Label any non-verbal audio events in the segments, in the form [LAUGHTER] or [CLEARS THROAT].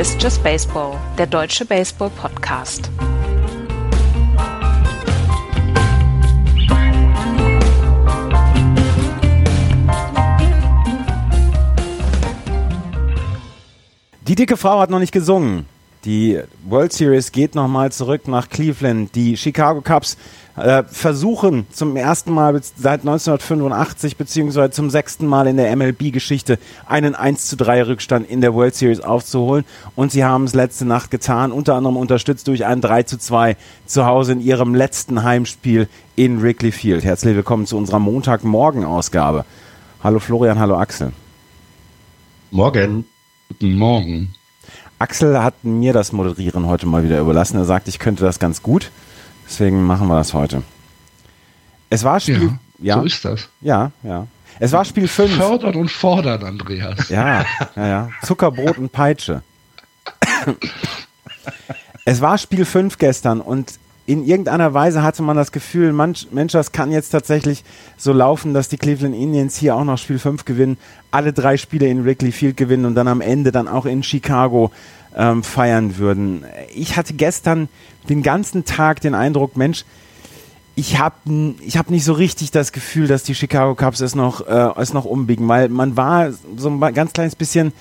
Ist Just Baseball, der deutsche Baseball-Podcast. Die dicke Frau hat noch nicht gesungen. Die World Series geht nochmal zurück nach Cleveland. Die Chicago Cubs äh, versuchen zum ersten Mal seit 1985 beziehungsweise zum sechsten Mal in der MLB-Geschichte einen 1 zu 3 Rückstand in der World Series aufzuholen. Und sie haben es letzte Nacht getan, unter anderem unterstützt durch ein 3 zu 2 zu Hause in ihrem letzten Heimspiel in Wrigley Field. Herzlich willkommen zu unserer Montagmorgen-Ausgabe. Hallo Florian, hallo Axel. Morgen. Guten Morgen. Axel hat mir das Moderieren heute mal wieder überlassen. Er sagt, ich könnte das ganz gut. Deswegen machen wir das heute. Es war Spiel. Ja, ja so ist das. Ja, ja. Es war Spiel 5. Fördert und fordert, Andreas. Ja, ja, ja. Zuckerbrot und Peitsche. [COUGHS] es war Spiel 5 gestern und in irgendeiner Weise hatte man das Gefühl, Mensch, Mensch, das kann jetzt tatsächlich so laufen, dass die Cleveland Indians hier auch noch Spiel 5 gewinnen, alle drei Spiele in Wrigley Field gewinnen und dann am Ende dann auch in Chicago ähm, feiern würden. Ich hatte gestern den ganzen Tag den Eindruck, Mensch, ich habe ich hab nicht so richtig das Gefühl, dass die Chicago Cubs es noch, äh, es noch umbiegen, weil man war so ein ganz kleines bisschen,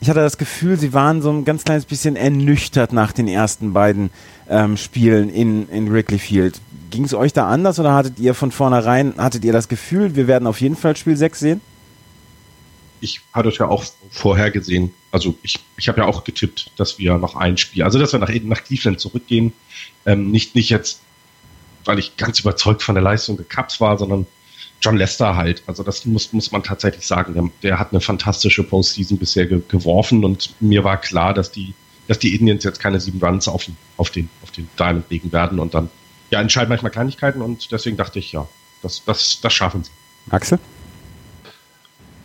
ich hatte das Gefühl, sie waren so ein ganz kleines bisschen ernüchtert nach den ersten beiden ähm, Spielen in, in Wrigley Field. Ging es euch da anders oder hattet ihr von vornherein, hattet ihr das Gefühl, wir werden auf jeden Fall Spiel 6 sehen? ich hatte es ja auch vorher gesehen. Also ich, ich habe ja auch getippt, dass wir noch ein Spiel, also dass wir nach, nach Cleveland zurückgehen. Ähm, nicht, nicht jetzt, weil ich ganz überzeugt von der Leistung der Cups war, sondern John Lester halt. Also das muss, muss man tatsächlich sagen. Der, der hat eine fantastische Postseason bisher ge geworfen und mir war klar, dass die, dass die Indians jetzt keine sieben Runs auf, auf den, auf den Diamond legen werden und dann, ja, entscheiden manchmal Kleinigkeiten und deswegen dachte ich, ja, das, das, das schaffen sie. Axel?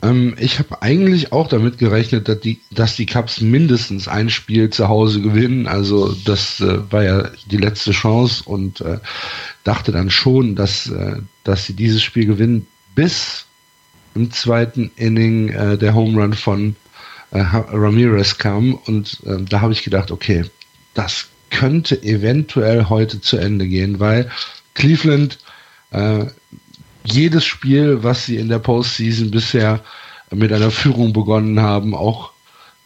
Ähm, ich habe eigentlich auch damit gerechnet, dass die, dass die Cubs mindestens ein Spiel zu Hause gewinnen. Also das äh, war ja die letzte Chance und äh, dachte dann schon, dass, äh, dass sie dieses Spiel gewinnen, bis im zweiten Inning äh, der Home Run von äh, Ramirez kam. Und äh, da habe ich gedacht, okay, das könnte eventuell heute zu Ende gehen, weil Cleveland äh, jedes Spiel, was sie in der Postseason bisher mit einer Führung begonnen haben, auch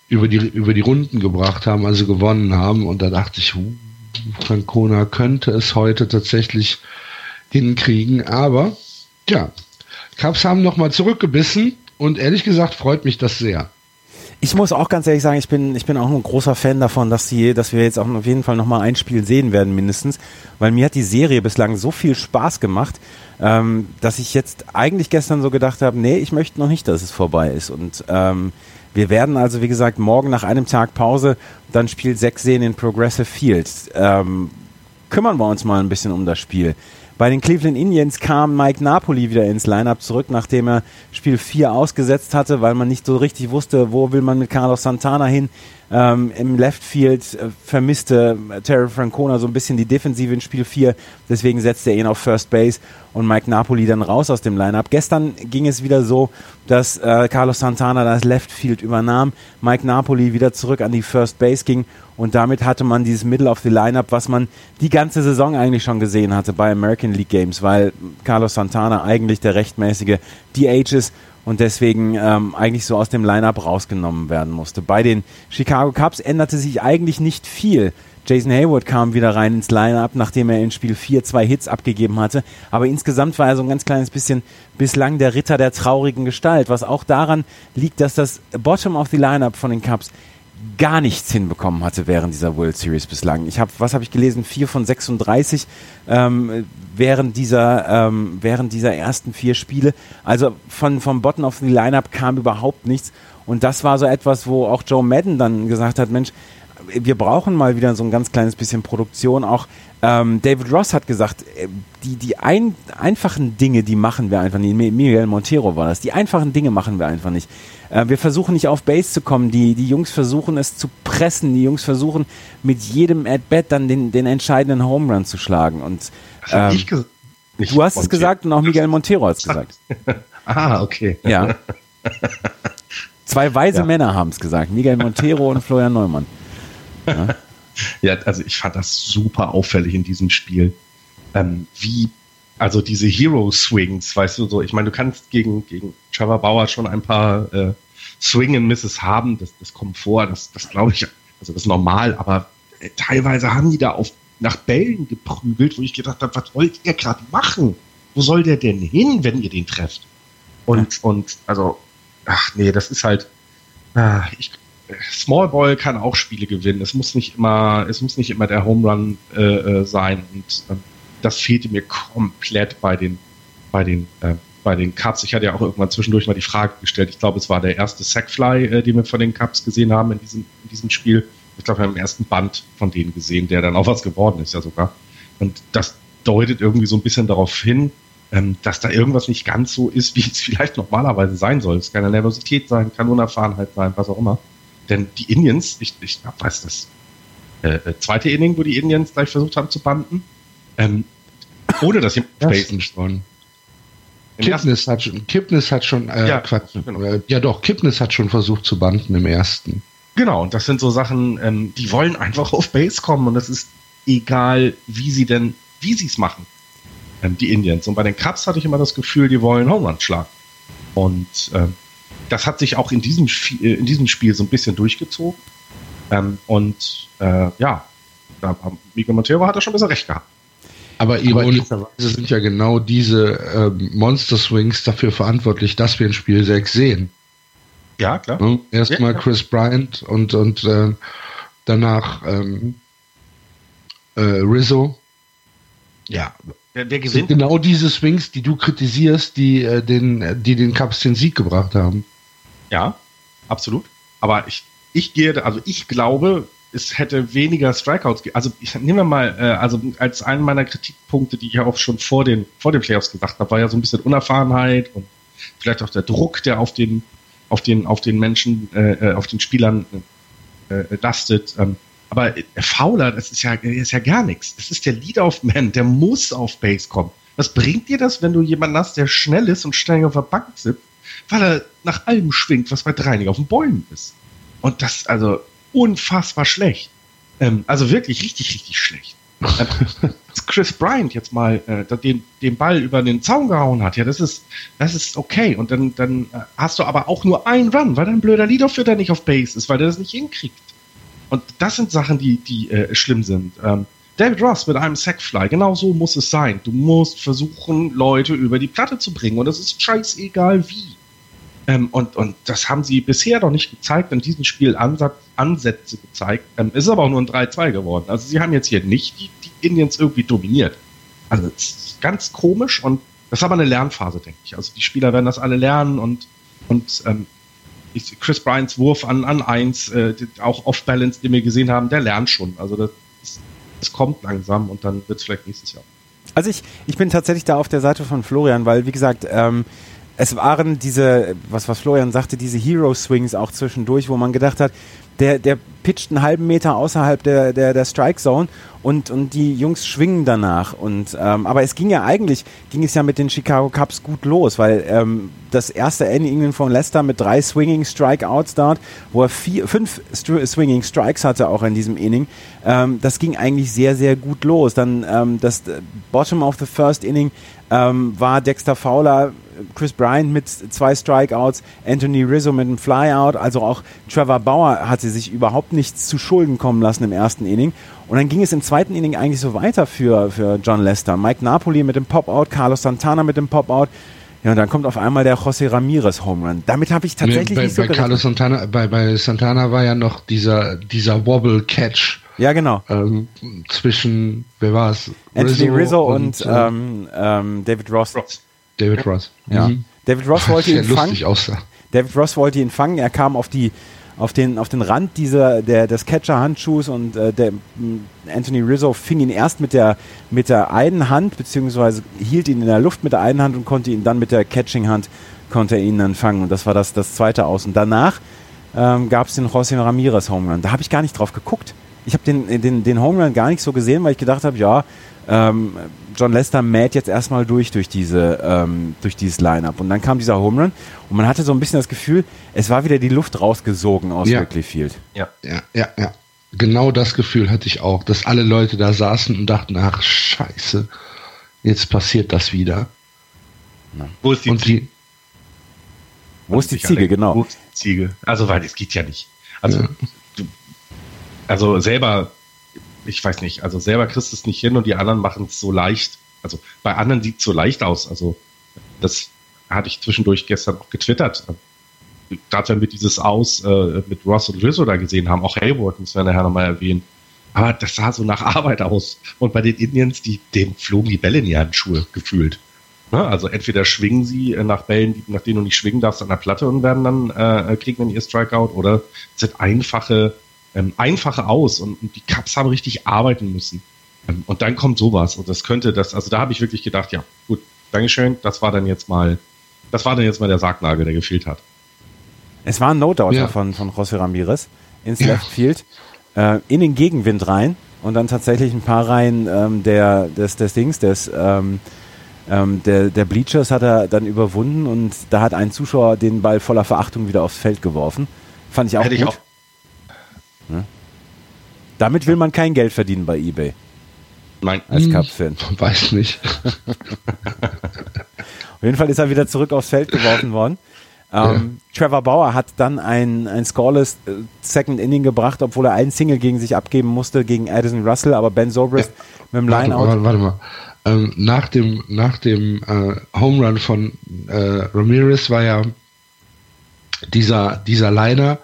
über die, über die Runden gebracht haben, also gewonnen haben. Und da dachte ich, Francona könnte es heute tatsächlich hinkriegen. Aber ja, Cubs haben nochmal zurückgebissen und ehrlich gesagt freut mich das sehr. Ich muss auch ganz ehrlich sagen, ich bin, ich bin auch ein großer Fan davon, dass, die, dass wir jetzt auch auf jeden Fall nochmal ein Spiel sehen werden, mindestens. Weil mir hat die Serie bislang so viel Spaß gemacht ähm, dass ich jetzt eigentlich gestern so gedacht habe, nee, ich möchte noch nicht, dass es vorbei ist. Und ähm, wir werden also, wie gesagt, morgen nach einem Tag Pause dann Spiel 6 sehen in Progressive Field. Ähm, kümmern wir uns mal ein bisschen um das Spiel. Bei den Cleveland Indians kam Mike Napoli wieder ins Lineup zurück, nachdem er Spiel 4 ausgesetzt hatte, weil man nicht so richtig wusste, wo will man mit Carlos Santana hin. Ähm, Im Left Field äh, vermisste Terry Francona so ein bisschen die Defensive in Spiel 4, deswegen setzte er ihn auf First Base und Mike Napoli dann raus aus dem Lineup. Gestern ging es wieder so, dass äh, Carlos Santana das Left Field übernahm, Mike Napoli wieder zurück an die First Base ging und damit hatte man dieses Middle of the Lineup, was man die ganze Saison eigentlich schon gesehen hatte bei American League Games, weil Carlos Santana eigentlich der rechtmäßige DH ist und deswegen ähm, eigentlich so aus dem Lineup rausgenommen werden musste. Bei den Chicago Cubs änderte sich eigentlich nicht viel. Jason Hayward kam wieder rein ins Lineup, nachdem er in Spiel 4 zwei Hits abgegeben hatte. Aber insgesamt war er so ein ganz kleines bisschen bislang der Ritter der traurigen Gestalt, was auch daran liegt, dass das Bottom of the Lineup von den Cubs gar nichts hinbekommen hatte während dieser World Series bislang. Ich habe, was habe ich gelesen? Vier von 36 ähm, während dieser ähm, während dieser ersten vier Spiele. Also von vom Bottom of the Lineup kam überhaupt nichts. Und das war so etwas, wo auch Joe Madden dann gesagt hat, Mensch, wir brauchen mal wieder so ein ganz kleines bisschen Produktion. Auch ähm, David Ross hat gesagt, äh, die, die ein, einfachen Dinge, die machen wir einfach nicht. Miguel Montero war das. Die einfachen Dinge machen wir einfach nicht. Äh, wir versuchen nicht auf Base zu kommen. Die, die Jungs versuchen es zu pressen. Die Jungs versuchen mit jedem At-Bat dann den, den entscheidenden Home Run zu schlagen. Und ähm, ich du hast es gesagt und auch Miguel Montero hat es gesagt. [LAUGHS] ah, okay. Ja. [LAUGHS] Zwei weise ja. Männer haben es gesagt. Miguel Montero und Florian Neumann. Ja. ja, [LAUGHS] also ich fand das super auffällig in diesem Spiel. Ähm, wie, also diese Hero Swings, weißt du so, ich meine, du kannst gegen, gegen Trevor Bauer schon ein paar äh, Swing and Misses haben, das, das kommt vor, das, das glaube ich, also das ist normal, aber äh, teilweise haben die da auf, nach Bällen geprügelt, wo ich gedacht habe, was wollt ihr gerade machen? Wo soll der denn hin, wenn ihr den trefft? Und, und, also, ach nee, das ist halt, ah, ich, Small Ball kann auch Spiele gewinnen. Es muss nicht immer, es muss nicht immer der Home Run äh, äh sein. Und ähm, das fehlte mir komplett bei den, bei den, äh, bei den Cups. Ich hatte ja auch irgendwann zwischendurch mal die Frage gestellt. Ich glaube, es war der erste Sackfly, äh, den wir von den Cups gesehen haben in diesem, in diesem Spiel. Ich glaube, wir haben im ersten Band von denen gesehen, der dann auch was geworden ist, ja sogar. Und das deutet irgendwie so ein bisschen darauf hin, ähm, dass da irgendwas nicht ganz so ist, [LAUGHS] wie es vielleicht normalerweise sein soll. Es kann eine Nervosität sein, kann Unerfahrenheit sein, was auch immer. Denn die Indians, ich, ich weiß das äh, äh, zweite Inning, wo die Indians gleich versucht haben zu banden, ähm, ohne dass jemand schon. Kipnis hat schon, Kipnis hat schon, äh, ja, Quatsch, genau. äh, ja doch, Kipnis hat schon versucht zu banden im ersten. Genau, und das sind so Sachen, ähm, die wollen einfach [LAUGHS] auf Base kommen und es ist egal, wie sie denn, wie sie es machen, ähm, die Indians. Und bei den Cubs hatte ich immer das Gefühl, die wollen Home Run schlagen. Und ähm, das hat sich auch in diesem, Spiel, äh, in diesem Spiel so ein bisschen durchgezogen. Ähm, und äh, ja, da, Miguel Montero hat er schon besser recht gehabt. Aber ironischerweise sind ja genau diese ähm, Monster Swings dafür verantwortlich, dass wir in Spiel 6 sehen. Ja, klar. Ne? Erstmal ja, Chris Bryant und, und äh, danach ähm, äh, Rizzo. Ja. Wer, wer gewinnt? genau diese Swings, die du kritisierst, die, äh, den, die den Cubs den Sieg gebracht haben. Ja, absolut. Aber ich, ich gehe, also ich glaube, es hätte weniger Strikeouts gegeben. Also ich nehme mal, äh, also als einen meiner Kritikpunkte, die ich ja auch schon vor den, vor den Playoffs gesagt habe, war ja so ein bisschen Unerfahrenheit und vielleicht auch der Druck, der auf den, auf den, auf den Menschen, äh, äh auf den Spielern äh, äh, lastet. Ähm, aber Fowler, das ist ja, ist ja gar nichts. Das ist der Lead-Off-Man, der muss auf Base kommen. Was bringt dir das, wenn du jemanden hast, der schnell ist und schnell auf der Bank sitzt, weil er nach allem schwingt, was bei drei nicht auf den Bäumen ist? Und das, also, unfassbar schlecht. Ähm, also wirklich richtig, richtig schlecht. [LAUGHS] Ähm, Chris Bryant jetzt mal äh, den, den Ball über den Zaun gehauen hat, ja, das ist, das ist okay. Und dann, dann äh, hast du aber auch nur einen Run, weil dein blöder Leadoff-Fütter nicht auf Base ist, weil der das nicht hinkriegt. Und das sind Sachen, die, die äh, schlimm sind. Ähm, David Ross mit einem Sackfly, genau so muss es sein. Du musst versuchen, Leute über die Platte zu bringen. Und das ist scheißegal wie. Ähm, und, und das haben sie bisher noch nicht gezeigt, in diesem Spiel Ansatz, Ansätze gezeigt. Ähm, ist aber auch nur ein 3-2 geworden. Also sie haben jetzt hier nicht die, die Indians irgendwie dominiert. Also ganz komisch und das ist aber eine Lernphase, denke ich. Also die Spieler werden das alle lernen und, und ähm, Chris Bryants Wurf an, an 1, äh, auch Off-Balance, den wir gesehen haben, der lernt schon. Also das, das kommt langsam und dann wird es vielleicht nächstes Jahr. Also ich, ich bin tatsächlich da auf der Seite von Florian, weil wie gesagt, ähm, es waren diese, was, was Florian sagte, diese Hero Swings auch zwischendurch, wo man gedacht hat, der, der pitcht einen halben Meter außerhalb der, der, der Strike Zone und, und die Jungs schwingen danach. Und, ähm, aber es ging ja eigentlich, ging es ja mit den Chicago Cubs gut los, weil ähm, das erste Inning von Lester mit drei Swinging Strikeouts dort, wo er vier, fünf Swinging Strikes hatte auch in diesem Inning, ähm, das ging eigentlich sehr, sehr gut los. Dann ähm, das Bottom of the First Inning ähm, war Dexter Fowler Chris Bryant mit zwei Strikeouts, Anthony Rizzo mit einem Flyout, also auch Trevor Bauer hatte sich überhaupt nichts zu Schulden kommen lassen im ersten Inning. Und dann ging es im zweiten Inning eigentlich so weiter für, für John Lester. Mike Napoli mit dem Pop-Out, Carlos Santana mit dem Pop-Out. Ja, und dann kommt auf einmal der José Ramirez Home Run. Damit habe ich tatsächlich bei, nicht so bei Carlos Santana, bei, bei Santana war ja noch dieser, dieser Wobble-Catch. Ja, genau. Ähm, zwischen, wer war es? Anthony Rizzo, und, und äh, ähm, ähm, David Ross. Ross. David Ross. Ja. Mhm. David Ross wollte [LAUGHS] ihn fangen. Aussah. David Ross wollte ihn fangen. Er kam auf die auf den, auf den Rand dieser, der, des Catcher-Handschuhs und äh, der, Anthony Rizzo fing ihn erst mit der, mit der einen Hand, beziehungsweise hielt ihn in der Luft mit der einen Hand und konnte ihn dann mit der Catching-Hand, konnte er ihn dann fangen. Und das war das, das zweite Aus. Und danach ähm, gab es den José Ramirez Home Run. Da habe ich gar nicht drauf geguckt. Ich habe den, den, den Home Run gar nicht so gesehen, weil ich gedacht habe, ja, ähm, John Lester mäht jetzt erstmal durch durch diese ähm, durch dieses Line-up und dann kam dieser Home Run und man hatte so ein bisschen das Gefühl, es war wieder die Luft rausgesogen aus Ja. Wrigley Field. Ja. Ja, ja, ja. Genau das Gefühl hatte ich auch, dass alle Leute da saßen und dachten, ach scheiße, jetzt passiert das wieder. Wo ist die Und die, Wo ist die Ziege, genau. Wo ist die Ziege? Also, weil es geht ja nicht. Also, Ja. Also selber, ich weiß nicht, also selber kriegst du es nicht hin und die anderen machen es so leicht. Also bei anderen sieht es so leicht aus. Also das hatte ich zwischendurch gestern auch getwittert. Gerade wenn wir dieses Aus äh, mit Ross und Rizzo da gesehen haben, auch Hayward, müssen wir nachher nochmal erwähnen. Aber das sah so nach Arbeit aus. Und bei den Indians, die, denen flogen die Bälle in die Handschuhe gefühlt. Ne? Also entweder schwingen sie äh, nach Bällen, nach denen du nicht schwingen darfst, an der Platte und werden dann, äh, kriegen dann ihr Strikeout oder sind einfache, ähm, einfache aus und, und die Cups haben richtig arbeiten müssen. Ähm, und dann kommt sowas und das könnte das, also da habe ich wirklich gedacht, ja, gut, Dankeschön, das war dann jetzt mal, das war dann jetzt mal der Sargnagel, der gefehlt hat. Es war ein No-Doubter Ja. von, von José Ramirez ins Ja. Left Field, äh, in den Gegenwind rein und dann tatsächlich ein paar Reihen ähm, der, des, des Dings, des, ähm, ähm, der, der Bleachers hat er dann überwunden und da hat ein Zuschauer den Ball voller Verachtung wieder aufs Feld geworfen. Fand ich auch Hätte gut. ich auch, Damit will man kein Geld verdienen bei eBay nein, als. Cup-Fan. [LAUGHS] weiß nicht. Auf jeden Fall ist er wieder zurück aufs Feld geworfen worden. Ähm, Trevor Bauer hat dann ein, ein scoreless äh, Second Inning gebracht, obwohl er einen Single gegen sich abgeben musste gegen Addison Russell, aber Ben Zobrist mit dem Warte, Lineout. warte, warte mal. Ähm, nach dem, nach dem äh, Home Run von äh, Ramirez war ja dieser, dieser Liner,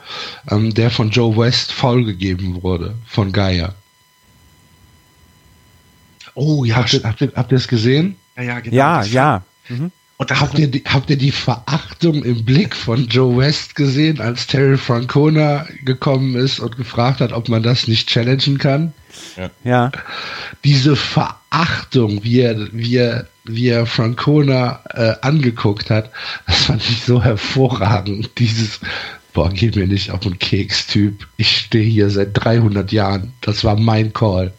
ähm, der von Joe West foul gegeben wurde, von Geier. oh ja, Habt ihr, habt ihr, habt ihr es gesehen? ja, ja, genau. Ja, ja. Und da Habt ihr, die, habt ihr die Verachtung im Blick von Joe West gesehen, als Terry Francona gekommen ist und gefragt hat, ob man das nicht challengen kann? Ja, diese Verachtung, wie er, wie er, wie er Francona äh, angeguckt hat, das fand ich so hervorragend. Dieses, boah, geh mir nicht auf den Keks-Typ. Ich stehe hier seit 300 Jahren. Das war mein Call.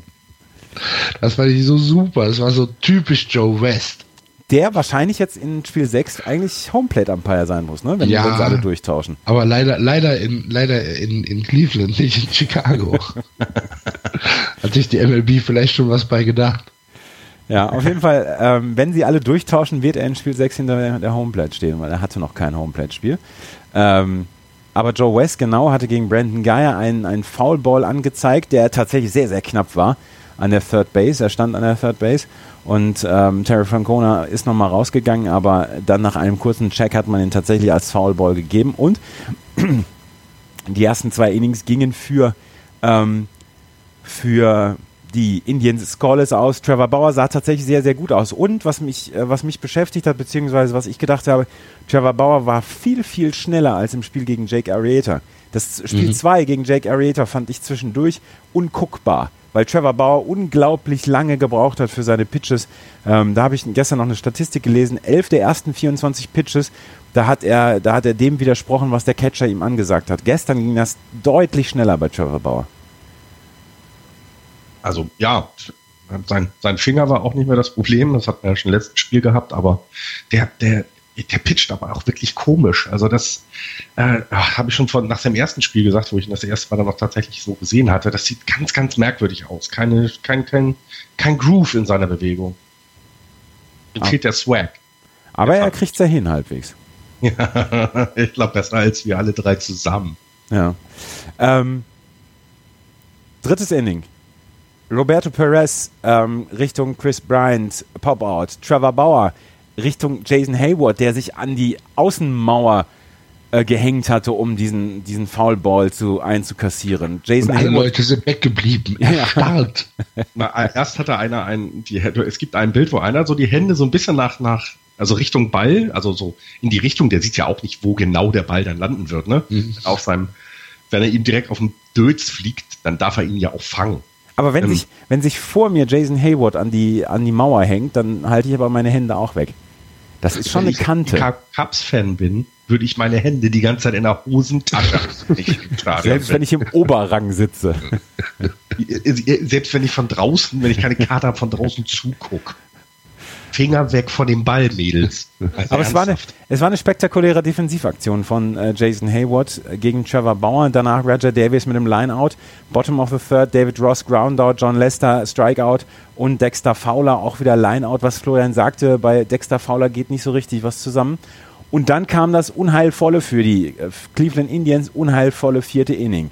Das fand ich so super. Das war so typisch Joe West. der wahrscheinlich jetzt in Spiel 6 eigentlich Homeplate-Umpire sein muss, ne? wenn, Ja. wenn sie alle durchtauschen. Aber leider, leider in, leider in, in Cleveland, nicht in Chicago. [LAUGHS] Hat sich die MLB vielleicht schon was bei gedacht. Ja, auf jeden Fall, ähm, wenn sie alle durchtauschen, wird er in Spiel 6 hinter der, Homeplate stehen, weil er hatte noch kein Homeplate-Spiel. Ähm, aber Joe West genau hatte gegen Brandon Geyer einen, einen Foulball angezeigt, der tatsächlich sehr, sehr knapp war an der Third Base. Er stand an der Third Base und ähm, Terry Francona ist nochmal rausgegangen, aber dann nach einem kurzen Check hat man ihn tatsächlich als Foulball gegeben und [CLEARS THROAT] die ersten zwei Innings gingen für, ähm, für die Indians Scoreless aus. Trevor Bauer sah tatsächlich sehr, sehr gut aus. Und was mich, äh, was mich beschäftigt hat, beziehungsweise was ich gedacht habe, Trevor Bauer war viel, viel schneller als im Spiel gegen Jake Arrieta. Das Spiel 2 gegen Jake Arrieta fand ich zwischendurch unguckbar, weil Trevor Bauer unglaublich lange gebraucht hat für seine Pitches. Ähm, da habe ich gestern noch eine Statistik gelesen. Elf der ersten 24 Pitches, da hat er, da hat er dem widersprochen, was der Catcher ihm angesagt hat. Gestern ging das deutlich schneller bei Trevor Bauer. Also ja, sein, sein Finger war auch nicht mehr das Problem, das hat man ja schon im letzten Spiel gehabt, aber der, der, der pitcht aber auch wirklich komisch. Also das äh, habe ich schon von nach dem ersten Spiel gesagt, wo ich ihn das erste Mal dann noch tatsächlich so gesehen hatte. Das sieht ganz, ganz merkwürdig aus. Keine, kein, kein, kein Groove in seiner Bewegung. Ihm Ah. fehlt der Swag. Aber Ja, er kriegt es ja hin halbwegs. [LAUGHS] Ja, ich glaube besser als wir alle drei zusammen. Ja. Ähm, drittes Inning. Roberto Perez ähm, Richtung Chris Bryant, Pop-Out. Trevor Bauer Richtung Jason Hayward, der sich an die Außenmauer äh, gehängt hatte, um diesen, diesen Foulball zu, einzukassieren. Und Jason alle Hayward, Leute sind weggeblieben. [LAUGHS] Ja. Erstarrt. Erst hatte einer ein, die, es gibt ein Bild, wo einer so die Hände so ein bisschen nach, nach, also Richtung Ball, also so in die Richtung, der sieht ja auch nicht, wo genau der Ball dann landen wird, ne? Mhm. Auf seinem, wenn er ihm direkt auf den Dötz fliegt, dann darf er ihn ja auch fangen. Aber wenn, ähm, sich, wenn sich vor mir Jason Hayward an die, an die Mauer hängt, dann halte ich aber meine Hände auch weg. Das ist schon Wenn eine ich Kante. Cups-Fan bin, würde ich meine Hände die ganze Zeit in der Hosentasche [LAUGHS] Selbst wenn ich im Oberrang sitze. [LAUGHS] Selbst wenn ich von draußen, wenn ich keine Karte habe, von draußen zuguck. Finger weg von dem Ball, Mädels. [LAUGHS] Also Aber es war, eine, es war eine spektakuläre Defensivaktion von äh, Jason Hayward gegen Trevor Bauer. Danach Roger Davis mit dem Lineout. Bottom of the third, David Ross Groundout, John Lester Strikeout und Dexter Fowler auch wieder Lineout. Was Florian sagte, bei Dexter Fowler geht nicht so richtig was zusammen. Und dann kam das unheilvolle für die äh, Cleveland Indians, unheilvolle vierte Inning.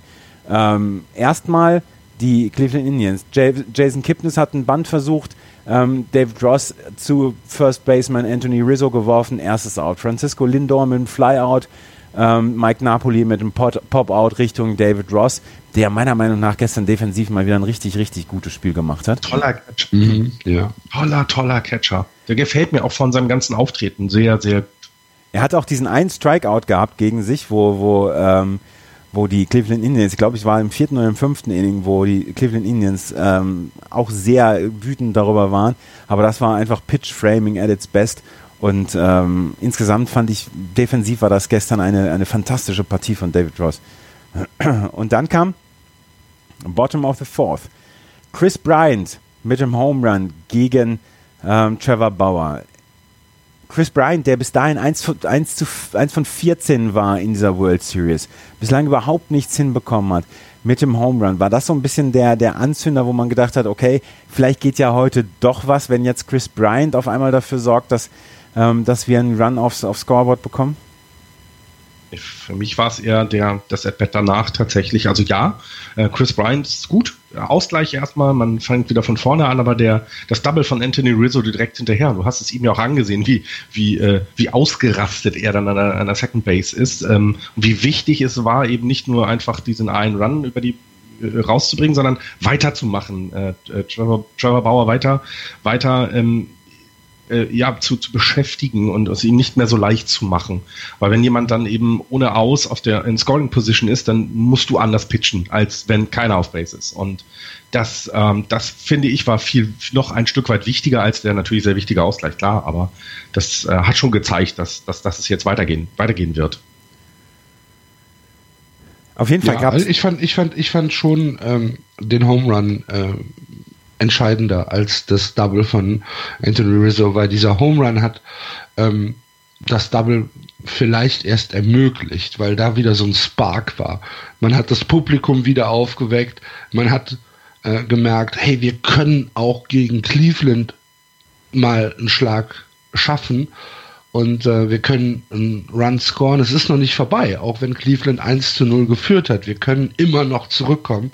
Ähm, erstmal die Cleveland Indians. Jason Kipnis hat einen Band versucht, ähm, David Ross zu First Baseman Anthony Rizzo geworfen, erstes Out. Francisco Lindor mit dem Flyout, ähm, Mike Napoli mit dem Pop-Out Richtung David Ross, der meiner Meinung nach gestern defensiv mal wieder ein richtig, richtig gutes Spiel gemacht hat. Toller Catcher. Mhm, ja. Toller, toller Catcher. Der gefällt mir auch von seinem ganzen Auftreten sehr, sehr gut. Er hat auch diesen einen Strikeout gehabt gegen sich, wo, wo ähm, wo die Cleveland Indians, ich glaube, ich war im vierten oder im fünften Inning, wo die Cleveland Indians ähm, auch sehr wütend darüber waren. Aber das war einfach Pitch Framing at its best. Und ähm, insgesamt fand ich, defensiv war das gestern eine, eine fantastische Partie von David Ross. [CLEARS THROAT] Und dann kam Bottom of the Fourth. Chris Bryant mit dem Home Run gegen ähm, Trevor Bauer. Chris Bryant, der bis dahin 1, 1, zu, 1 von 14 war in dieser World Series, bislang überhaupt nichts hinbekommen hat mit dem Home Run. War das so ein bisschen der, der Anzünder, wo man gedacht hat, okay, vielleicht geht ja heute doch was, wenn jetzt Chris Bryant auf einmal dafür sorgt, dass, ähm, dass wir einen Run aufs, aufs Scoreboard bekommen? Für mich war es eher der, das At-Bat danach tatsächlich. Also ja, äh, Chris Bryant ist gut. Ausgleich erstmal, man fängt wieder von vorne an, aber der, das Double von Anthony Rizzo direkt hinterher. Du hast es ihm ja auch angesehen, wie, wie, äh, wie ausgerastet er dann an der, an der Second Base ist. Ähm, wie wichtig es war, eben nicht nur einfach diesen einen Run über die äh, rauszubringen, sondern weiterzumachen. Äh, äh, Trevor, Trevor Bauer weiter, weiter ähm, äh, ja, zu, zu beschäftigen und es ihm nicht mehr so leicht zu machen. Weil wenn jemand dann eben ohne Aus auf der in Scoring Position ist, dann musst du anders pitchen, als wenn keiner auf Base ist. Und das, ähm, das finde ich war viel noch ein Stück weit wichtiger als der natürlich sehr wichtige Ausgleich, klar, aber das äh, hat schon gezeigt, dass, dass, dass es jetzt weitergehen, weitergehen wird. Auf jeden Fall ja, gab es. Also ich fand, ich fand, ich fand schon ähm, den Home Run äh, entscheidender als das Double von Anthony Rizzo, weil dieser Home Run hat ähm, das Double vielleicht erst ermöglicht, weil da wieder so ein Spark war. Man hat das Publikum wieder aufgeweckt, man hat äh, gemerkt, hey, wir können auch gegen Cleveland mal einen Schlag schaffen und äh, wir können einen Run scoren. Es ist noch nicht vorbei, auch wenn Cleveland 1 zu 0 geführt hat. Wir können immer noch zurückkommen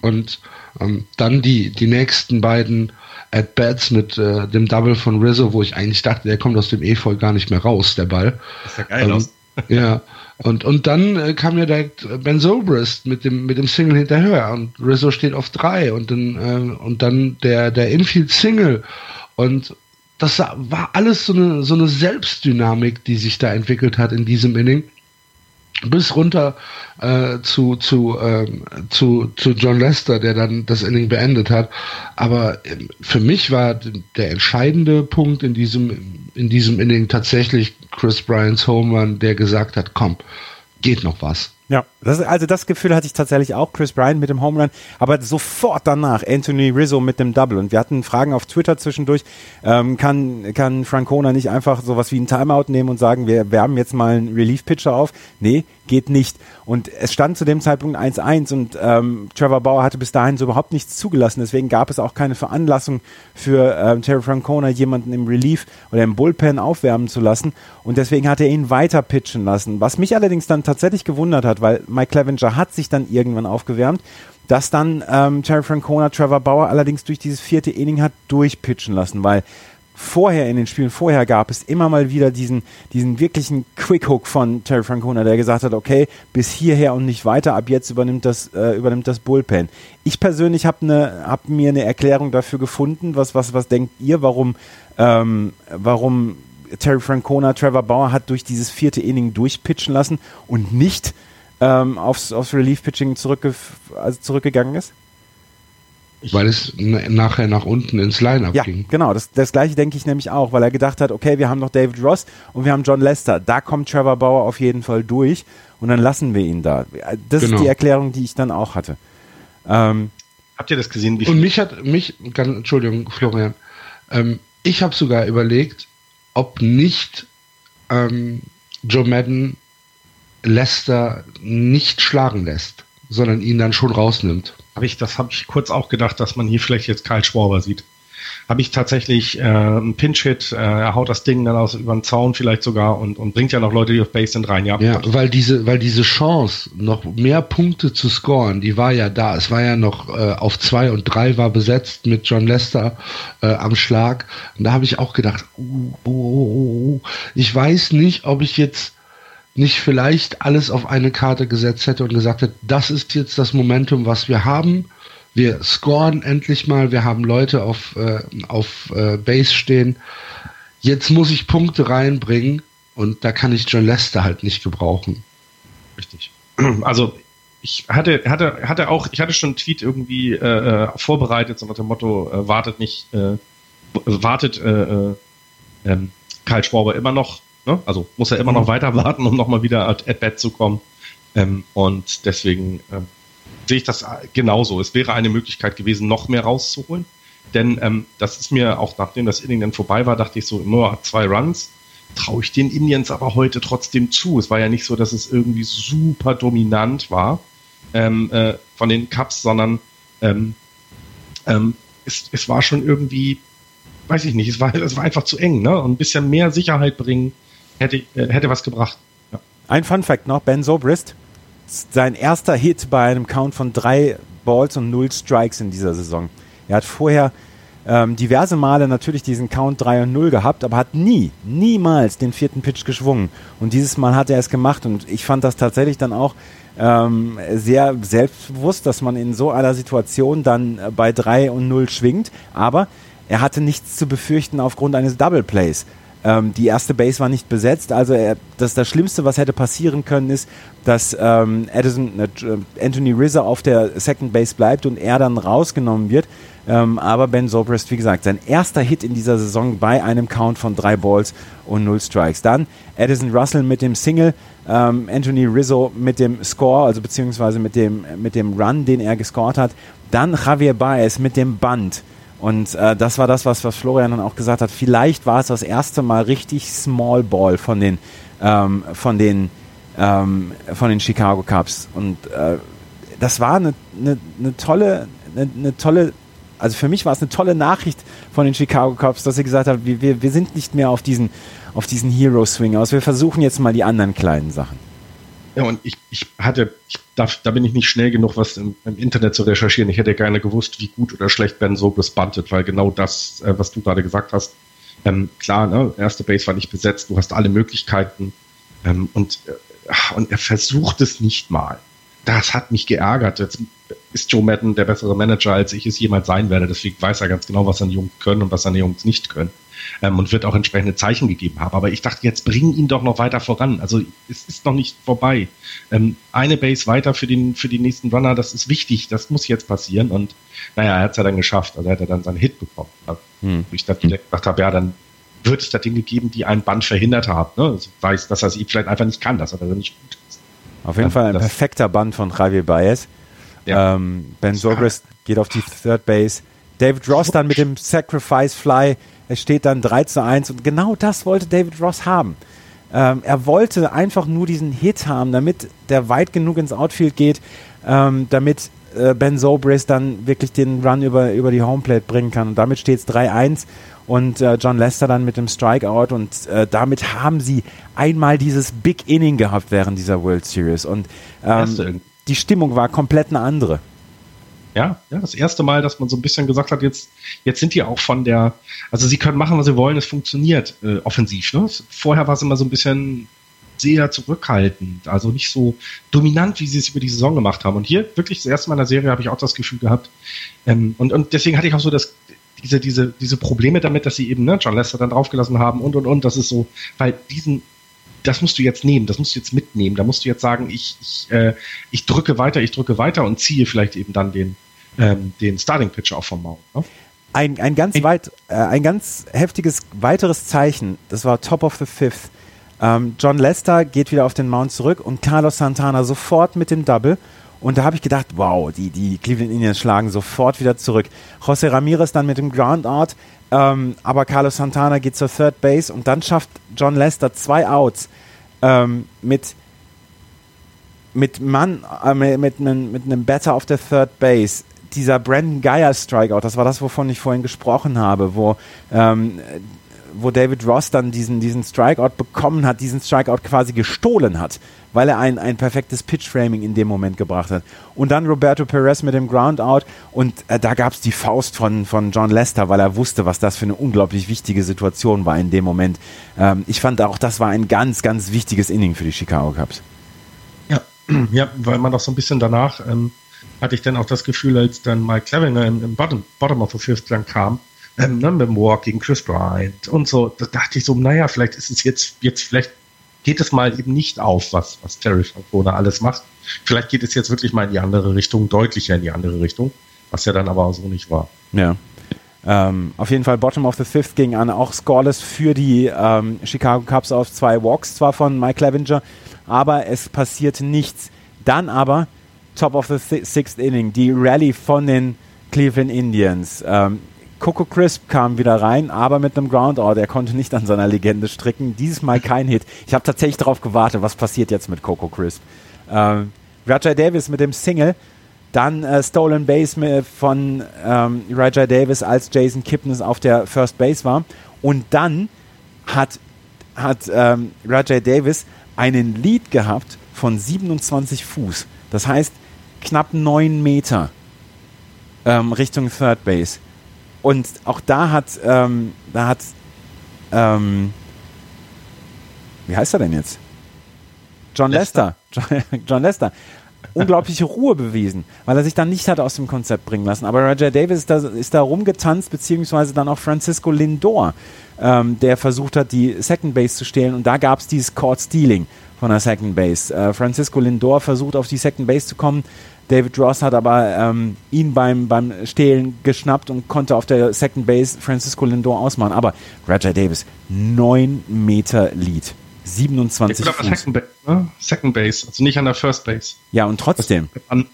und ähm, dann die, die nächsten beiden At-Bats mit äh, dem Double von Rizzo, wo ich eigentlich dachte, der kommt aus dem Efeu gar nicht mehr raus, der Ball. Das sah geil ähm, aus. [LAUGHS] ja. Und, und dann äh, kam ja direkt Ben Zobrist mit dem, mit dem Single hinterher und Rizzo steht auf drei und dann, äh, und dann der, der Infield-Single und das war alles so eine, so eine Selbstdynamik, die sich da entwickelt hat in diesem Inning bis runter äh, zu, zu, ähm, zu, zu John Lester, der dann das Inning beendet hat. Aber ähm, für mich war der entscheidende Punkt in diesem, in diesem Inning tatsächlich Chris Bryants Home Run, der gesagt hat, komm, geht noch was. Ja, das, also das Gefühl hatte ich tatsächlich auch, Chris Bryant mit dem Home Run, aber sofort danach Anthony Rizzo mit dem Double. Und wir hatten Fragen auf Twitter zwischendurch, ähm, kann, kann Francona nicht einfach sowas wie ein Timeout nehmen und sagen, wir wärmen jetzt mal einen Relief-Pitcher auf? Nee, geht nicht. Und es stand zu dem Zeitpunkt 1-1 und ähm, Trevor Bauer hatte bis dahin so überhaupt nichts zugelassen. Deswegen gab es auch keine Veranlassung für ähm, Terry Francona, jemanden im Relief oder im Bullpen aufwärmen zu lassen. Und deswegen hat er ihn weiter pitchen lassen. Was mich allerdings dann tatsächlich gewundert hat, weil Mike Clevenger hat sich dann irgendwann aufgewärmt, dass dann ähm, Terry Francona Trevor Bauer allerdings durch dieses vierte Inning hat durchpitchen lassen, weil vorher in den Spielen vorher gab es immer mal wieder diesen, diesen wirklichen Quick-Hook von Terry Francona, der gesagt hat, okay, bis hierher und nicht weiter, ab jetzt übernimmt das, äh, übernimmt das Bullpen. Ich persönlich habe ne, hab mir eine Erklärung dafür gefunden. Was, was, was denkt ihr, warum, ähm, warum Terry Francona Trevor Bauer hat durch dieses vierte Inning durchpitchen lassen und nicht ähm, aufs, aufs Relief-Pitching zurückge also zurückgegangen ist? weil es nachher nach unten ins Line-Up ja, ging. Genau, das, das gleiche denke ich nämlich auch, weil er gedacht hat, okay, wir haben noch David Ross und wir haben John Lester. Da kommt Trevor Bauer auf jeden Fall durch und dann lassen wir ihn da. Das genau. ist die Erklärung, die ich dann auch hatte. Ähm, Habt ihr das gesehen? und mich hat, mich, Entschuldigung, Florian, ähm, ich habe sogar überlegt, ob nicht ähm, Joe Madden Lester nicht schlagen lässt, sondern ihn dann schon rausnimmt. Habe ich, das habe ich kurz auch gedacht, dass man hier vielleicht jetzt Karl Schwarber sieht habe ich tatsächlich äh, einen Pinch-Hit, äh, er haut das Ding dann aus über den Zaun vielleicht sogar und, und bringt ja noch Leute, die auf Base sind, rein. Ja, ja weil diese, weil diese Chance, noch mehr Punkte zu scoren, die war ja da. Es war ja noch äh, auf zwei und drei war besetzt mit John Lester äh, am Schlag. Und da habe ich auch gedacht, uh, uh, uh, ich weiß nicht, ob ich jetzt nicht vielleicht alles auf eine Karte gesetzt hätte und gesagt hätte, das ist jetzt das Momentum, was wir haben wir scoren endlich mal, wir haben Leute auf, äh, auf äh, Base stehen. Jetzt muss ich Punkte reinbringen und da kann ich John Lester halt nicht gebrauchen. Richtig. Also ich hatte, hatte, hatte auch, ich hatte schon einen Tweet irgendwie äh, äh vorbereitet, so nach dem Motto, äh, wartet nicht, äh, wartet äh, äh, ähm, Karl Schwaber immer noch, ne? also muss er immer noch mhm. weiter warten, um nochmal wieder at, at bat zu kommen. Ähm, und deswegen ähm, sehe ich das genauso. Es wäre eine Möglichkeit gewesen, noch mehr rauszuholen. Denn ähm, das ist mir auch nachdem das Inning dann vorbei war, dachte ich so, immer zwei Runs. Traue ich den Indians aber heute trotzdem zu. Es war ja nicht so, dass es irgendwie super dominant war ähm, äh, von den Cups, sondern ähm, ähm, es, es war schon irgendwie, weiß ich nicht, es war, [LAUGHS] es war einfach zu eng. Ne? Und ein bisschen mehr Sicherheit bringen hätte, äh, hätte was gebracht. Ja. Ein Fun Fact noch, Ben Sobrist sein erster Hit bei einem Count von drei Balls und null Strikes in dieser Saison. Er hat vorher ähm, diverse Male natürlich diesen Count 3 und 0 gehabt, aber hat nie, niemals den vierten Pitch geschwungen. Und dieses Mal hat er es gemacht und ich fand das tatsächlich dann auch ähm, sehr selbstbewusst, dass man in so einer Situation dann äh, bei 3 und 0 schwingt, aber er hatte nichts zu befürchten aufgrund eines Double Plays. Ähm, die erste Base war nicht besetzt, also er, das, das Schlimmste, was hätte passieren können, ist, dass ähm, Edison, äh, Anthony Rizzo auf der Second Base bleibt und er dann rausgenommen wird. Ähm, aber Ben Zobrist, wie gesagt, sein erster Hit in dieser Saison bei einem Count von drei Balls und null Strikes. Dann Edison Russell mit dem Single, ähm, Anthony Rizzo mit dem Score, also beziehungsweise mit dem, mit dem Run, den er gescored hat. Dann Javier Baez mit dem Band. Und äh, das war das, was, was Florian dann auch gesagt hat. Vielleicht war es das erste Mal richtig Small Ball von den, ähm, von den, ähm, von den Chicago Cubs. Und äh, das war eine, eine, eine tolle, eine, eine, tolle, also für mich war es eine tolle Nachricht von den Chicago Cubs, dass sie gesagt haben, wir, wir sind nicht mehr auf diesen, auf diesen Hero Swing aus. Wir versuchen jetzt mal die anderen kleinen Sachen. Ja, und ich, ich hatte, ich darf, da bin ich nicht schnell genug, was im, im, Internet zu recherchieren. Ich hätte gerne gewusst, wie gut oder schlecht Ben Sobles buntet, weil genau das, äh, was du gerade gesagt hast, ähm, klar, ne, erste Base war nicht besetzt, du hast alle Möglichkeiten ähm, und, äh, und er versucht es nicht mal. Das hat mich geärgert. Jetzt ist Joe Madden der bessere Manager, als ich es jemals sein werde. Deswegen weiß er ganz genau, was seine Jungs können und was seine Jungs nicht können ähm, und wird auch entsprechende Zeichen gegeben haben. Aber ich dachte, jetzt bring ihn doch noch weiter voran. Also es ist noch nicht vorbei. Ähm, eine Base weiter für den, für die nächsten Runner, das ist wichtig, das muss jetzt passieren. Und naja, er hat es ja dann geschafft. Also er hat er dann seinen Hit bekommen. Also, hm. Ich dann direkt gedacht habe, ja, dann wird es da Dinge geben, die ein Band verhindert haben. Ne? Also weiß, dass er es vielleicht einfach nicht kann, dass er da nicht gut ist. Auf jeden ja, Fall ein perfekter Band von Javier Baez. Ja. Ähm, ben Zobrist geht auf die Third Base. David Ross dann mit dem Sacrifice Fly es steht dann 3 zu 1 und genau das wollte David Ross haben. Ähm, er wollte einfach nur diesen Hit haben, damit der weit genug ins Outfield geht, ähm, damit äh, Ben Zobrist dann wirklich den Run über, über die Homeplate bringen kann. Und damit steht es 3-1 und äh, John Lester dann mit dem Strikeout und äh, damit haben sie einmal dieses Big Inning gehabt während dieser World Series und ähm, die Stimmung war komplett eine andere. Ja, ja, das erste Mal, dass man so ein bisschen gesagt hat, jetzt, jetzt sind die auch von der, also sie können machen, was sie wollen, es funktioniert äh, offensiv. Ne? Vorher war es immer so ein bisschen sehr zurückhaltend, also nicht so dominant, wie sie es über die Saison gemacht haben. Und hier wirklich das erste Mal in der Serie habe ich auch das Gefühl gehabt. Ähm, und, und deswegen hatte ich auch so das, diese, diese, diese Probleme damit, dass sie eben ne, John Lester dann draufgelassen haben und und und. Das ist so, weil diesen das musst du jetzt nehmen, das musst du jetzt mitnehmen. Da musst du jetzt sagen, ich, ich, äh, ich drücke weiter, ich drücke weiter und ziehe vielleicht eben dann den, ähm, den Starting Pitcher auch vom Mount. Ne? Ein, ein ganz weit, äh, ein ganz heftiges weiteres Zeichen, das war Top of the Fifth. Ähm, John Lester geht wieder auf den Mount zurück und Carlos Santana sofort mit dem Double Und da habe ich gedacht, wow, die, die Cleveland Indians schlagen sofort wieder zurück. José Ramirez dann mit dem Groundout, ähm, aber Carlos Santana geht zur Third Base und dann schafft John Lester zwei Outs ähm, mit mit Mann, äh, mit, mit, mit einem Batter auf der Third Base. Dieser Brandon Geyer Strikeout, das war das, wovon ich vorhin gesprochen habe, wo ähm, wo David Ross dann diesen, diesen Strikeout bekommen hat, diesen Strikeout quasi gestohlen hat, weil er ein, ein perfektes Pitch-Framing in dem Moment gebracht hat. Und dann Roberto Perez mit dem Groundout und äh, da gab es die Faust von, von John Lester, weil er wusste, was das für eine unglaublich wichtige Situation war in dem Moment. Ähm, ich fand auch, das war ein ganz, ganz wichtiges Inning für die Chicago Cubs. Ja, [CLEARS THROAT] ja weil man auch so ein bisschen danach ähm, hatte ich dann auch das Gefühl, als dann Mike Clevinger im, im Bottom, Bottom of the Fifth dann kam, ähm, ne, mit Walk gegen Chris Bryant und so. Da dachte ich so, naja, vielleicht ist es jetzt, jetzt vielleicht geht es mal eben nicht auf, was, was Terry Francona alles macht. Vielleicht geht es jetzt wirklich mal in die andere Richtung, deutlicher in die andere Richtung, was ja dann aber auch so nicht war. Ja. Ähm, auf jeden Fall Bottom of the Fifth ging an, auch scoreless für die ähm, Chicago Cubs auf zwei Walks, zwar von Mike Clevenger, aber es passiert nichts. Dann aber Top of the Sixth Inning, die Rally von den Cleveland Indians. Ähm, Coco Crisp kam wieder rein, aber mit einem Groundout. Er konnte nicht an seiner Legende stricken. Dieses Mal kein Hit. Ich habe tatsächlich darauf gewartet, was passiert jetzt mit Coco Crisp. Ähm, Rajai Davis mit dem Single. Dann äh, Stolen Base von ähm, Rajai Davis, als Jason Kipnis auf der First Base war. Und dann hat, hat ähm, Rajai Davis einen Lead gehabt von 27 Fuß. Das heißt knapp 9 Meter ähm, Richtung Third Base. Und auch da hat, ähm, da hat, ähm, wie heißt er denn jetzt? John Lester. Lester. John, [LAUGHS] John Lester. Unglaubliche Ruhe bewiesen, weil er sich dann nicht hat aus dem Konzept bringen lassen. Aber Roger Davis ist da, ist da rumgetanzt, beziehungsweise dann auch Francisco Lindor, ähm, der versucht hat, die Second Base zu stehlen. Und da gab es dieses Court Stealing von der Second Base. Äh, Francisco Lindor versucht auf die Second Base zu kommen, David Ross hat aber ähm, ihn beim, beim Stehlen geschnappt und konnte auf der Second Base Francisco Lindor ausmachen. Aber Roger Davis, 9 Meter Lead. 27 ja, Second, Base, ne? Second Base, also nicht an der First Base. Ja, und trotzdem. Ne,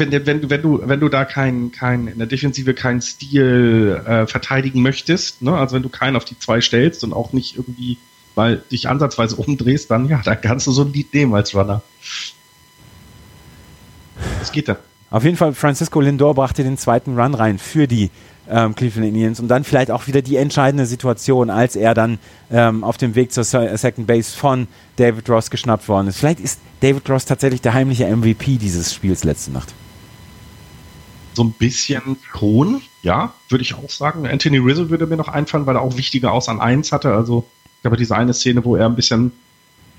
wenn, wenn, wenn, du, wenn du da kein, kein, in der Defensive keinen Stil äh, verteidigen möchtest, ne? also wenn du keinen auf die zwei stellst und auch nicht irgendwie weil dich ansatzweise [LAUGHS] umdrehst, dann ja, dann kannst du so ein Lied nehmen als Runner. Das geht da. Auf jeden Fall, Francisco Lindor brachte den zweiten Run rein für die ähm, Cleveland Indians und dann vielleicht auch wieder die entscheidende Situation, als er dann ähm, auf dem Weg zur Second Base von David Ross geschnappt worden ist. Vielleicht ist David Ross tatsächlich der heimliche MVP dieses Spiels letzte Nacht. So ein bisschen schon, ja, würde ich auch sagen. Anthony Rizzo würde mir noch einfallen, weil er auch wichtige Aus an 1 hatte. Also, ich glaube, diese eine Szene, wo er ein bisschen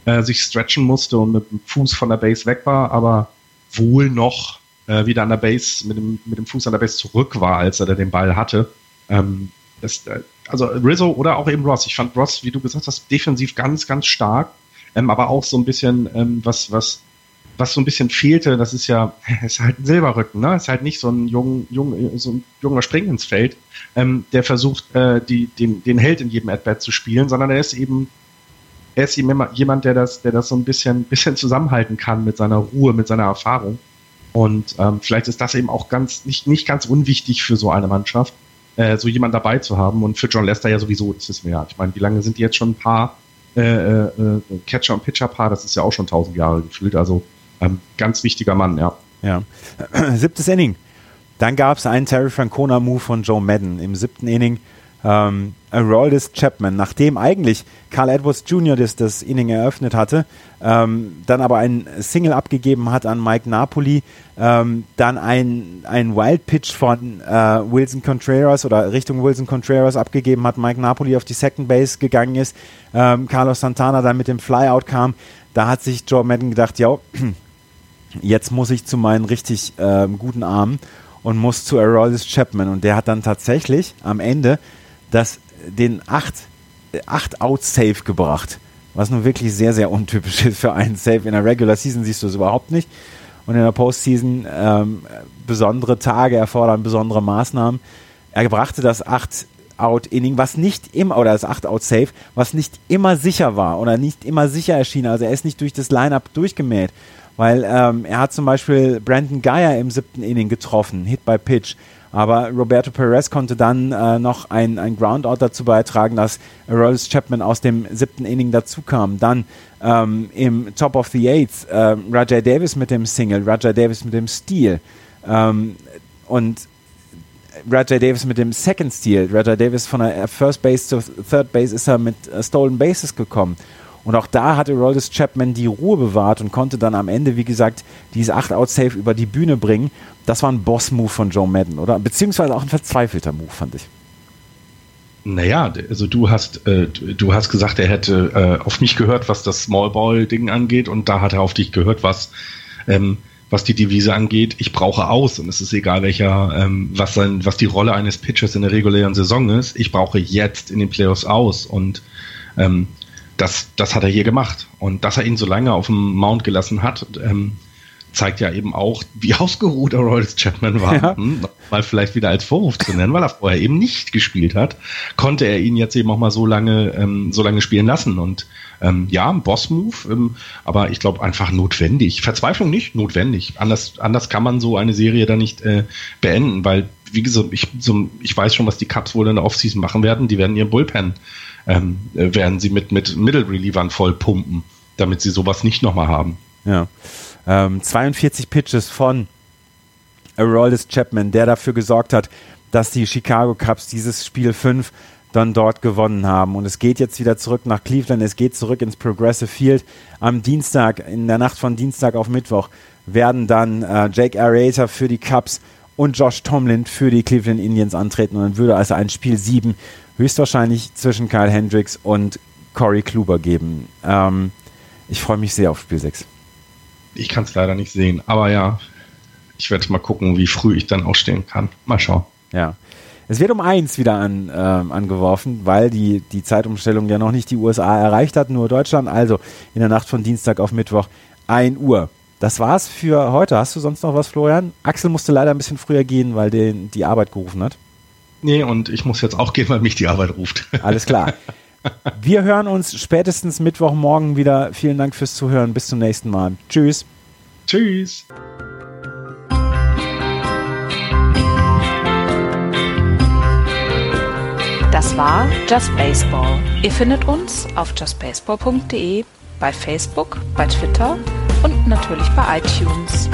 äh, sich stretchen musste und mit dem Fuß von der Base weg war, aber wohl noch äh, wieder an der Base, mit dem, mit dem Fuß an der Base zurück war, als er den Ball hatte. Ähm, das, äh, also Rizzo oder auch eben Ross. Ich fand Ross, wie du gesagt hast, defensiv ganz, ganz stark, ähm, aber auch so ein bisschen, ähm, was, was, was so ein bisschen fehlte, das ist ja, [LAUGHS] ist halt ein Silberrücken, ne? Ist halt nicht so ein jung, jung, so ein junger Spring ins Feld, ähm, der versucht, äh, die, den, den Held in jedem At-Bat zu spielen, sondern er ist eben er ist immer jemand, der das, der das so ein bisschen, bisschen zusammenhalten kann mit seiner Ruhe, mit seiner Erfahrung. Und ähm, vielleicht ist das eben auch ganz nicht, nicht ganz unwichtig für so eine Mannschaft, äh, so jemand dabei zu haben. Und für John Lester ja sowieso, wissen wir ja. Ich meine, wie lange sind die jetzt schon ein paar äh, äh, äh, Catcher- und Pitcher-Paar? Das ist ja auch schon tausend Jahre gefühlt. Also ähm, ganz wichtiger Mann, ja. Ja. [CLEARS THROAT] Siebtes Inning. Dann gab es einen Terry Francona-Move von Joe Madden im siebten Inning ähm, Aroldis Chapman, nachdem eigentlich Carl Edwards Jr. das, das Inning eröffnet hatte, ähm, dann aber ein Single abgegeben hat an Mike Napoli, ähm, dann ein, ein Wild Pitch von äh, Wilson Contreras oder Richtung Wilson Contreras abgegeben hat, Mike Napoli auf die Second Base gegangen ist, ähm, Carlos Santana dann mit dem Flyout kam, da hat sich Joe Madden gedacht, ja, [CLEARS THROAT] jetzt muss ich zu meinen richtig äh, guten Armen und muss zu Aroldis Chapman und der hat dann tatsächlich am Ende das, den 8 acht Out-Save gebracht. Was nun wirklich sehr, sehr untypisch ist für einen Save. In der Regular Season siehst du es überhaupt nicht. Und in der Postseason ähm, besondere Tage erfordern besondere Maßnahmen. Er brachte das 8-Out-Inning, was nicht immer, oder das 8-Out-Save, was nicht immer sicher war oder nicht immer sicher erschien. Also er ist nicht durch das Line-Up durchgemäht. weil ähm, er hat zum Beispiel Brandon Geyer im siebten Inning getroffen, Hit by Pitch. Aber Roberto Perez konnte dann äh, noch ein, ein Groundout dazu beitragen, dass Aroldis Chapman aus dem siebten Inning dazukam. Dann ähm, im Top of the Eighth äh, Rajay Davis mit dem Single, Rajay Davis mit dem Steal ähm, und Rajay Davis mit dem Second Steal. Rajay Davis von der First Base zur Third Base ist er mit äh, Stolen Bases gekommen. Und auch da hatte Roldis Chapman die Ruhe bewahrt und konnte dann am Ende, wie gesagt, dieses 8-Out-Save über die Bühne bringen. Das war ein Boss-Move von Joe Madden, oder? Beziehungsweise auch ein verzweifelter Move, fand ich. Naja, also du hast, äh, du hast gesagt, er hätte äh, auf mich gehört, was das Small Ball-Ding angeht, und da hat er auf dich gehört, was, ähm, was die Devise angeht. Ich brauche aus, und es ist egal, welcher, ähm, was sein, was die Rolle eines Pitchers in der regulären Saison ist. Ich brauche jetzt in den Playoffs aus. Und ähm, das, das hat er hier gemacht. Und dass er ihn so lange auf dem Mount gelassen hat, ähm, zeigt ja eben auch, wie [LAUGHS] ausgeruht Aroldis Chapman war. Ja. Hm, mal vielleicht wieder als Vorwurf zu nennen, weil er vorher eben nicht gespielt hat, konnte er ihn jetzt eben auch mal so lange, ähm, so lange spielen lassen. Und ähm, ja, ein Boss-Move, ähm, aber ich glaube einfach notwendig. Verzweiflung nicht, notwendig. Anders, anders kann man so eine Serie dann nicht äh, beenden, weil, wie gesagt, ich, so, ich weiß schon, was die Cups wohl in der Offseason machen werden. Die werden ihren Bullpen ähm, werden sie mit, mit Middle-Relievern voll pumpen, damit sie sowas nicht nochmal haben. Ja. Ähm, 42 Pitches von Aroldis Chapman, der dafür gesorgt hat, dass die Chicago Cubs dieses Spiel 5 dann dort gewonnen haben. Und es geht jetzt wieder zurück nach Cleveland, es geht zurück ins Progressive Field. Am Dienstag, in der Nacht von Dienstag auf Mittwoch, werden dann äh, Jake Arrieta für die Cubs und Josh Tomlin für die Cleveland Indians antreten. Und dann würde also ein Spiel 7 höchstwahrscheinlich zwischen Kyle Hendricks und Corey Kluber geben. Ähm, ich freue mich sehr auf Spiel 6. Ich kann es leider nicht sehen, aber ja, ich werde mal gucken, wie früh ich dann aufstehen kann. Mal schauen. Ja. Es wird um eins wieder an, ähm, angeworfen, weil die, die Zeitumstellung ja noch nicht die USA erreicht hat, nur Deutschland. Also in der Nacht von Dienstag auf Mittwoch 1 Uhr. Das war's für heute. Hast du sonst noch was, Florian? Axel musste leider ein bisschen früher gehen, weil den die Arbeit gerufen hat. Nee, und ich muss jetzt auch gehen, weil mich die Arbeit ruft. [LAUGHS] Alles klar. Wir hören uns spätestens Mittwochmorgen wieder. Vielen Dank fürs Zuhören. Bis zum nächsten Mal. Tschüss. Tschüss. Das war Just Baseball. Ihr findet uns auf justbaseball.de, bei Facebook, bei Twitter und natürlich bei iTunes.